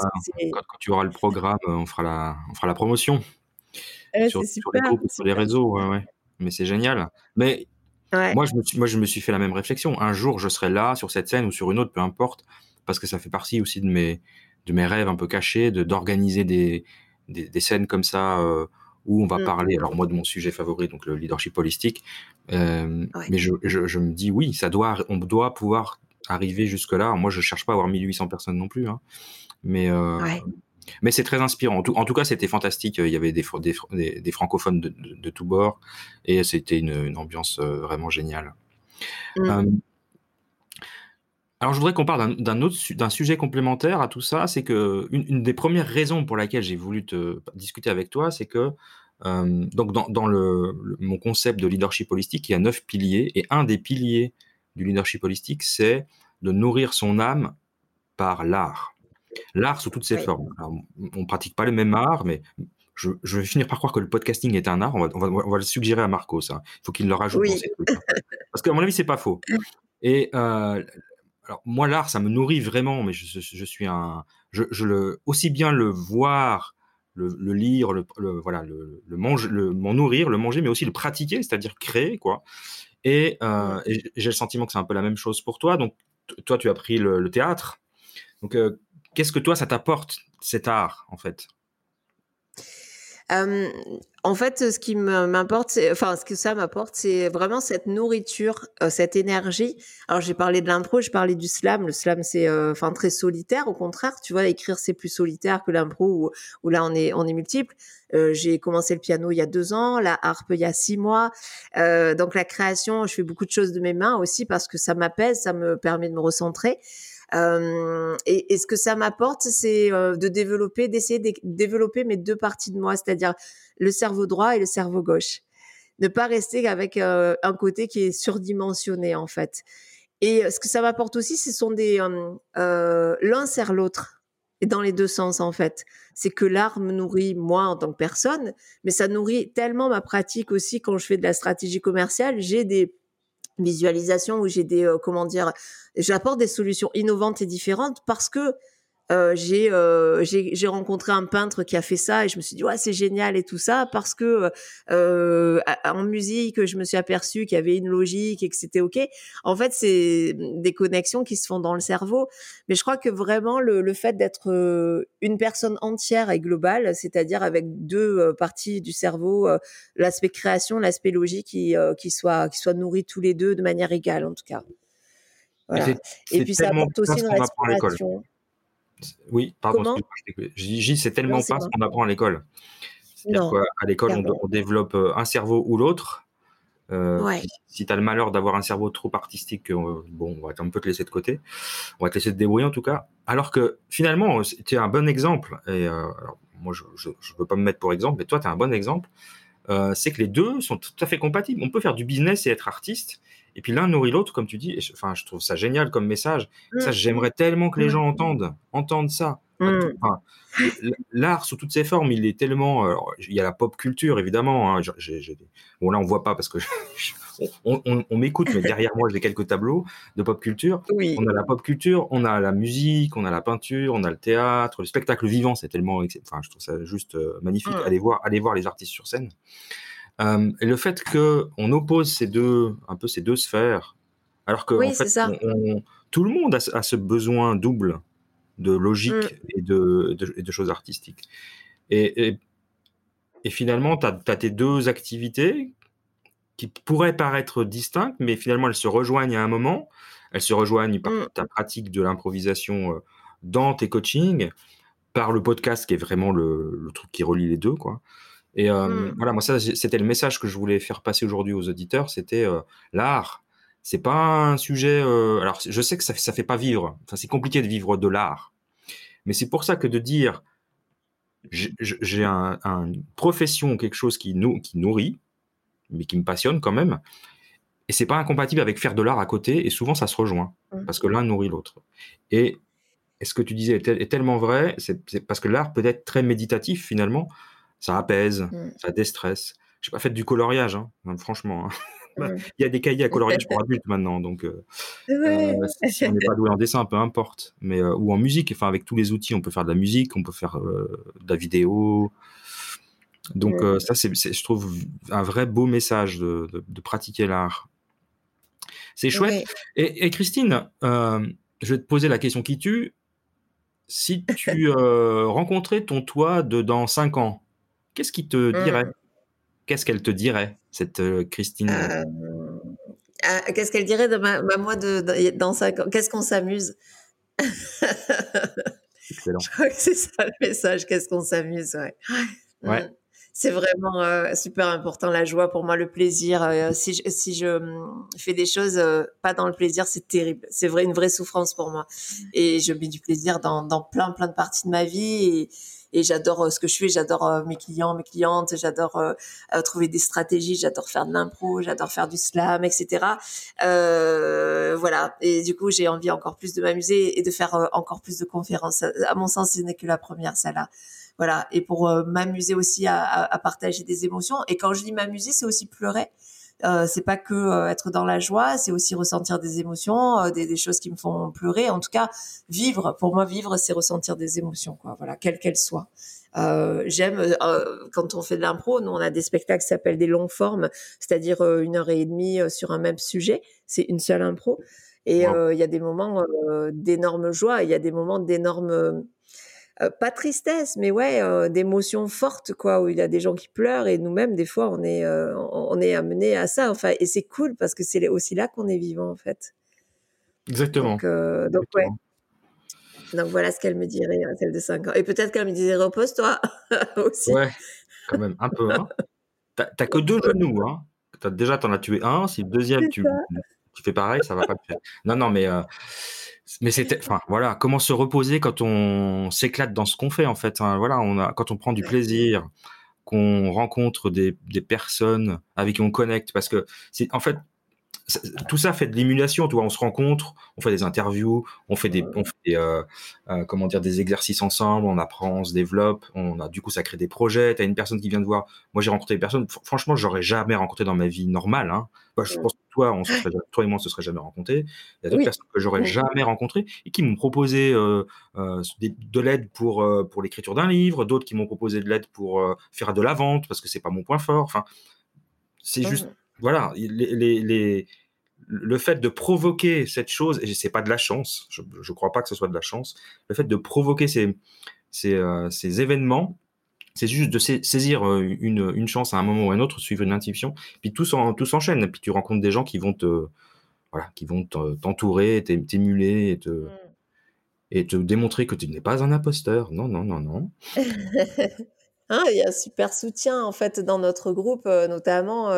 quand, quand tu auras le programme, euh, on fera la, on fera la promotion Ouais, sur, c'est sur les super, groupes, sur les super. réseaux. Ouais, ouais. Mais c'est génial. Mais Ouais. moi je, me suis, moi, je me suis fait la même réflexion. Un jour, je serai là, sur cette scène ou sur une autre, peu importe, parce que ça fait partie aussi de mes, de mes rêves un peu cachés, de d'organiser des, des, des scènes comme ça euh, où on va Mm. parler, alors moi, de mon sujet favori, donc le leadership holistique. Euh, Ouais. Mais je, je, je me dis, oui, ça doit, on doit pouvoir arriver jusque-là. Moi, je cherche pas à avoir 1800 personnes non plus. Hein. Mais, euh, Ouais. Mais c'est très inspirant. En tout, en tout cas, c'était fantastique. Il y avait des, fr- des, fr- des, des francophones de, de, de tous bords et c'était une, une ambiance euh, vraiment géniale. Mm. Euh, alors, je voudrais qu'on parle d'un- autre d'un sujet complémentaire à tout ça. C'est que une, une des premières raisons pour laquelle j'ai voulu te discuter avec toi, c'est que euh, donc dans, dans le, le- mon concept de leadership holistique, il y a neuf piliers et un des piliers du leadership holistique, c'est de nourrir son âme par l'art. L'art sous toutes ses Oui. formes. Alors, on pratique pas le même art, mais je, je vais finir par croire que le podcasting est un art. On va, on va, on va le suggérer à Marcos. hein. Il faut qu'il le rajoute Oui. dans ses trucs. hein. (laughs) Parce qu'à mon avis, c'est pas faux. Et euh, alors moi, l'art, ça me nourrit vraiment, mais je, je- je suis un, je, je le aussi bien le voir, le, le lire, le, le- voilà, le, le manger, le m'en nourrir, le manger, mais aussi le pratiquer, c'est-à-dire créer, quoi. Et, euh, et j'ai le sentiment que c'est un peu la même chose pour toi. Donc toi, tu as pris le, le théâtre. Donc euh, qu'est-ce que toi, ça t'apporte cet art, en fait? Euh, en fait, ce qui m'importe, enfin, ce que ça m'apporte, c'est vraiment cette nourriture, euh, cette énergie. Alors, j'ai parlé de l'impro, j'ai parlé du slam. Le slam, c'est, euh, très solitaire. Au contraire, tu vois, écrire, c'est plus solitaire que l'impro où, là, on est, on est multiple. J'ai commencé le piano il y a deux ans, la harpe il y a six mois. Donc, la création, je fais beaucoup de choses de mes mains aussi parce que ça m'apaise, ça me permet de me recentrer. Euh, et, ce que ça m'apporte, c'est euh, de développer, d'essayer de développer mes deux parties de moi, c'est-à-dire le cerveau droit et le cerveau gauche. Ne pas rester avec euh, un côté qui est surdimensionné en fait. Et ce que ça m'apporte aussi, ce sont des l'un sert l'autre et dans les deux sens en fait. C'est que l'art me nourrit moi en tant que personne, mais ça nourrit tellement ma pratique aussi quand je fais de la stratégie commerciale. J'ai des visualisations où j'ai des euh, comment dire, j'apporte des solutions innovantes et différentes parce que euh, euh, j'ai j'ai rencontré un peintre qui a fait ça et je me suis dit ouais c'est génial et tout ça parce que euh, en musique je me suis aperçu qu'il y avait une logique et que c'était ok. En fait c'est des connexions qui se font dans le cerveau, mais je crois que vraiment le, le fait d'être une personne entière et globale, c'est-à-dire avec deux parties du cerveau, l'aspect création, l'aspect logique qui qui soit qui soit nourris tous les deux de manière égale en tout cas. Voilà. Et puis ça apporte aussi une respiration. Oui, pardon. Je dis, c'est tellement pas ce qu'on apprend à l'école. C'est-à-dire qu'à l'école, on, développe euh, un cerveau ou l'autre. Euh, si tu as le malheur d'avoir un cerveau trop artistique, euh, bon, on va un peu te laisser de côté. On va te laisser te débrouiller en tout cas. Alors que finalement, tu es un bon exemple. Et moi, je ne veux pas me mettre pour exemple, mais toi, tu es un bon exemple. c'est que les deux sont tout à fait compatibles. On peut faire du business et être artiste. Et puis l'un nourrit l'autre, comme tu dis. enfin, je trouve ça génial comme message. Ça, mmh. j'aimerais tellement que les mmh. gens entendent, entendent ça. Mmh. L'art sous toutes ses formes, il est tellement. il y a la pop culture, évidemment. Hein, bon, là, on voit pas parce que (laughs) on, m'écoute, mais derrière moi, j'ai quelques tableaux de pop culture. Oui. On a la pop culture, on a la musique, on a la peinture, on a le théâtre, le spectacle vivant. C'est tellement. Enfin, je trouve ça juste euh, magnifique. Allez voir, allez voir les artistes sur scène. Euh, et le fait qu'on oppose ces deux, un peu ces deux sphères, alors que en fait, tout le monde a, ce besoin double de logique mm. et, de, de, choses artistiques. Et, et, finalement, tu as, tes deux activités qui pourraient paraître distinctes, mais finalement, elles se rejoignent à un moment. Elles se rejoignent par mm. ta pratique de l'improvisation euh, dans tes coachings, par le podcast qui est vraiment le, le truc qui relie les deux, quoi. Et euh, mmh. voilà, moi, ça, c'était le message que je voulais faire passer aujourd'hui aux auditeurs. C'était euh, l'art. C'est pas un sujet. Euh, alors, je sais que ça, ça fait pas vivre. Enfin, c'est compliqué de vivre de l'art. Mais c'est pour ça que de dire j'ai un, une profession, quelque chose qui, nous, qui nourrit, mais qui me passionne quand même. Et c'est pas incompatible avec faire de l'art à côté. Et souvent, ça se rejoint mmh. parce que l'un nourrit l'autre. Et, et, ce que tu disais est, est tellement vrai. C'est parce que l'art peut être très méditatif finalement ça apaise, mmh. ça déstresse. Je n'ai pas fait du coloriage, hein, franchement. Hein. (laughs) Mmh. Il y a des cahiers à coloriage pour adultes (laughs) maintenant, donc euh, euh, si on n'est pas doué en dessin, peu importe. Mais euh, ou en musique, enfin avec tous les outils, on peut faire de la musique, on peut faire de la vidéo. Donc ça, c'est, je trouve un vrai beau message de, pratiquer l'art. C'est chouette. Et, Christine, je vais te poser la question qui tue. Si tu (laughs) rencontrais ton toi de dans 5 ans, Qu'est-ce qui te dirait? Mmh. Qu'est-ce qu'elle te dirait, cette euh, Christine? Euh, ah, Qu'est-ce qu'elle dirait de ma, moi de, dans 5 ans Qu'est-ce qu'on s'amuse? Excellent. Je crois que c'est ça le message. Qu'est-ce qu'on s'amuse Ouais. ouais. Mmh. C'est vraiment euh, super important la joie pour moi, le plaisir. si, je, si je mmh, fais des choses pas dans le plaisir, c'est terrible. C'est vrai une vraie souffrance pour moi. Et je mets du plaisir dans, dans plein plein de parties de ma vie. Et, et j'adore euh, ce que je fais, j'adore euh, mes clients, mes clientes, j'adore euh, trouver des stratégies, j'adore faire de l'impro, j'adore faire du slam, etc. Voilà. Et du coup, j'ai envie encore plus de m'amuser et de faire encore plus de conférences. À mon sens, ce n'est que la première, celle-là. Voilà. Et pour m'amuser aussi à, partager des émotions. Et quand je dis m'amuser, c'est aussi pleurer. Euh, c'est pas que euh, être dans la joie, c'est aussi ressentir des émotions, euh, des, des, choses qui me font pleurer. En tout cas, vivre, pour moi, vivre, c'est ressentir des émotions, quoi. Voilà, quelles qu'elles soient. J'aime quand on fait de l'impro, nous on a des spectacles qui s'appellent des longues formes, c'est-à-dire une heure et demie sur un même sujet. C'est une seule impro. Et il y a des moments d'énorme joie, il y a des moments d'énorme euh, pas tristesse, mais ouais, euh, d'émotions fortes, quoi, où il y a des gens qui pleurent et nous-mêmes, des fois, on est, euh, on est amené à ça. Enfin, et c'est cool parce que c'est aussi là qu'on est vivant, en fait. Exactement. Donc, ouais. Donc voilà ce qu'elle me dirait, hein, celle de 5 ans. Et peut-être qu'elle me disait repose-toi (laughs) aussi. Ouais, quand même, un peu. Hein. T'as que deux genoux. Hein. As, déjà, t'en as tué un. Si le deuxième, tu, tu, fais pareil, ça va pas te faire. Non, non, mais mais c'était, enfin voilà, comment se reposer quand on s'éclate dans ce qu'on fait en fait. Hein. voilà, on a, quand on prend du plaisir, qu'on rencontre des, des, personnes avec qui on connecte, parce que c'est en fait tout ça fait de l'émulation, tu vois, on se rencontre, on fait des interviews, on fait des, on fait euh, euh, comment dire, des exercices ensemble, on apprend, on se développe, on a, du coup, ça crée des projets, tu as une personne qui vient te voir, moi j'ai rencontré des personnes, franchement, j'aurais jamais rencontré dans ma vie normale, hein. je pense que toi, on se toi et moi, on se serait jamais rencontré. Il y a d'autres personnes que j'aurais jamais rencontrées et qui m'ont proposé euh, de l'aide pour, pour l'écriture d'un livre, d'autres qui m'ont proposé de l'aide pour faire de la vente parce que c'est pas mon point fort, enfin, c'est juste voilà, les, le fait de provoquer cette chose, et c'est pas de la chance, je ne crois pas que ce soit de la chance, le fait de provoquer ces, ces, euh, événements, c'est juste de saisir euh, une, une, chance à un moment ou à un autre, suivre une intuition, puis tout, s'enchaîne, puis tu rencontres des gens qui vont te, voilà, qui vont t'entourer, t'émuler et te, mm. et te démontrer que tu n'es pas un imposteur. Non, non, non, non. (laughs) Hein, il y a un super soutien en fait dans notre groupe, euh, notamment.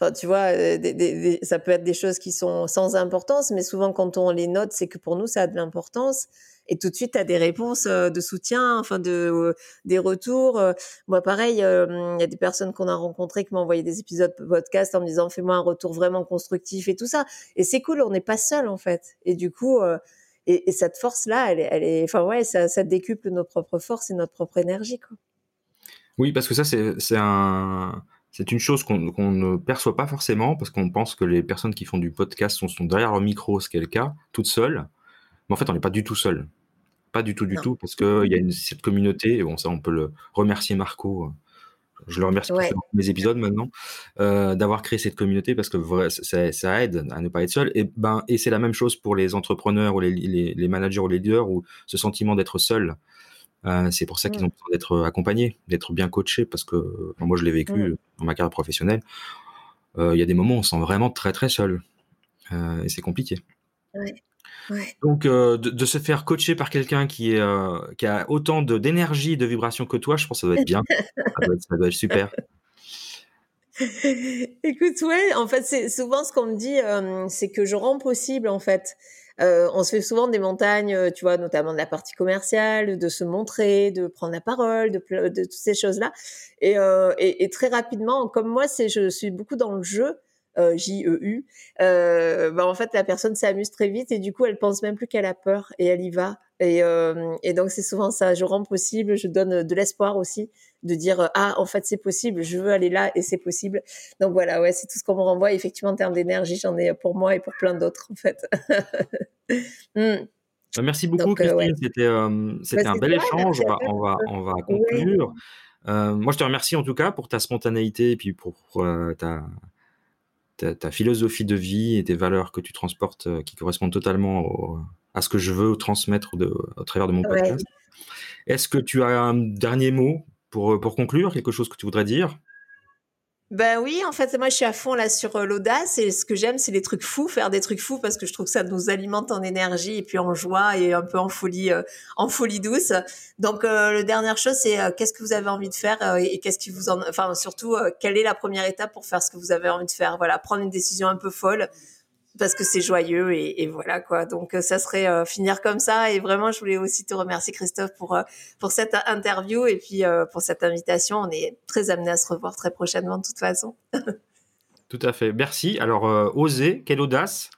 Enfin, tu vois, euh, ça peut être des choses qui sont sans importance, mais souvent quand on les note, c'est que pour nous, ça a de l'importance. Et tout de suite, tu as des réponses euh, de soutien, enfin euh, des retours. Moi, pareil, il y a des personnes qu'on a rencontrées qui m'ont envoyé des épisodes podcast en me disant fais-moi un retour vraiment constructif et tout ça. Et c'est cool, on n'est pas seul en fait. Et du coup, et, cette force-là, elle, est, enfin ouais, ça, ça décuple nos propres forces et notre propre énergie. Quoi. Oui, parce que ça, c'est un c'est une chose qu'on ne perçoit pas forcément parce qu'on pense que les personnes qui font du podcast sont, derrière leur micro, ce qui est le cas, toutes seules. Mais en fait, on n'est pas du tout seul. Pas du tout, du tout, parce qu'il y a une, cette communauté, et bon, ça, on peut le remercier Marco. Je le remercie pour mes épisodes maintenant, euh, d'avoir créé cette communauté parce que ça, aide à ne pas être seul. Et, ben, et c'est la même chose pour les entrepreneurs ou les, les managers ou les leaders ou ce sentiment d'être seul. Euh, c'est pour ça qu'ils ont besoin d'être euh, accompagnés, d'être bien coachés, parce que moi je l'ai vécu dans ma carrière professionnelle. Euh, il y a des moments où on se sent vraiment très très seul, et c'est compliqué. Donc de, se faire coacher par quelqu'un qui, est, qui a autant d'énergie, de, vibration que toi, je pense que ça doit être bien, ça, doit être, super. (laughs) Écoute, ouais, en fait, c'est souvent ce qu'on me dit, c'est que je rends possible, en fait, euh, on se fait souvent des montagnes, euh, tu vois, notamment de la partie commerciale, de se montrer, de prendre la parole, de, de toutes ces choses-là. Et, euh, et, et, très rapidement, comme moi, c'est je suis beaucoup dans le jeu. Euh, J-E-U, euh, bah en fait la personne s'amuse très vite et du coup elle pense même plus qu'elle a peur et elle y va. Et, euh, et donc c'est souvent ça, je rends possible, je donne de l'espoir aussi, de dire ah en fait c'est possible, je veux aller là et c'est possible. Donc voilà ouais c'est tout ce qu'on me renvoie. Effectivement en termes d'énergie j'en ai pour moi et pour plein d'autres en fait. (laughs) Hmm. Bah, merci beaucoup Christine, c'était c'était un bel échange. On va, on va, on va conclure. moi je te remercie en tout cas pour ta spontanéité et puis pour ta ta, philosophie de vie et tes valeurs que tu transportes euh, qui correspondent totalement à ce que je veux transmettre de, au travers de mon podcast. Est-ce que tu as un dernier mot pour, pour conclure, quelque chose que tu voudrais dire? Ben oui, en fait, moi je suis à fond là sur euh, l'audace et ce que j'aime c'est les trucs fous, faire des trucs fous parce que je trouve que ça nous alimente en énergie et puis en joie et un peu en folie, euh, en folie douce. Donc euh, la dernière chose c'est qu'est-ce que vous avez envie de faire et qu'est-ce qui vous en, enfin surtout quelle est la première étape pour faire ce que vous avez envie de faire? Voilà, prendre une décision un peu folle, parce que c'est joyeux et, et, voilà quoi. Donc euh, ça serait euh, finir comme ça et vraiment je voulais aussi te remercier Christophe pour euh, pour cette interview et puis pour cette invitation. On est très amené à se revoir très prochainement de toute façon. (laughs) Tout à fait. Merci. Alors oser, quelle audace,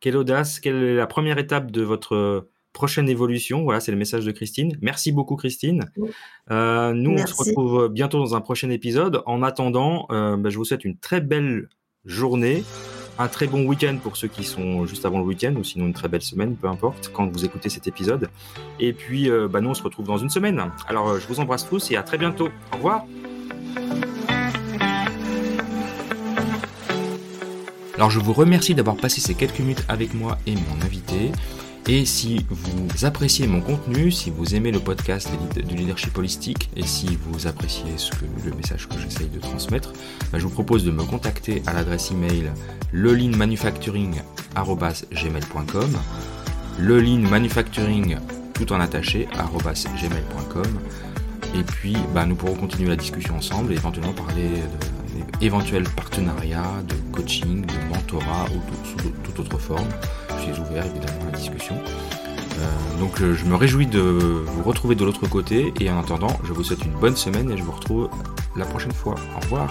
quelle audace, quelle est la première étape de votre prochaine évolution? Voilà, c'est le message de Christine. Merci beaucoup, Christine. Euh, nous, on se retrouve bientôt dans un prochain épisode. En attendant, euh, bah, je vous souhaite une très belle journée un très bon week-end pour ceux qui sont juste avant le week-end ou sinon une très belle semaine, peu importe, quand vous écoutez cet épisode. Et puis, euh, bah, nous, on se retrouve dans une semaine. Alors, euh, je vous embrasse tous et à très bientôt. Au revoir. Alors, je vous remercie d'avoir passé ces quelques minutes avec moi et mon invité. Et si vous appréciez mon contenu, si vous aimez le podcast du leadership holistique et si vous appréciez le message que j'essaye de transmettre, bah, je vous propose de me contacter à l'adresse email lelinmanufacturing.gmail.com lelinmanufacturing tout en attaché gmail.com et puis bah, nous pourrons continuer la discussion ensemble et éventuellement parler d'éventuels partenariats, de coaching, de mentorat ou sous toute autre forme suis ouvert évidemment à la discussion. Euh, donc euh, je me réjouis de vous retrouver de l'autre côté et en attendant je vous souhaite une bonne semaine et je vous retrouve la prochaine fois. Au revoir.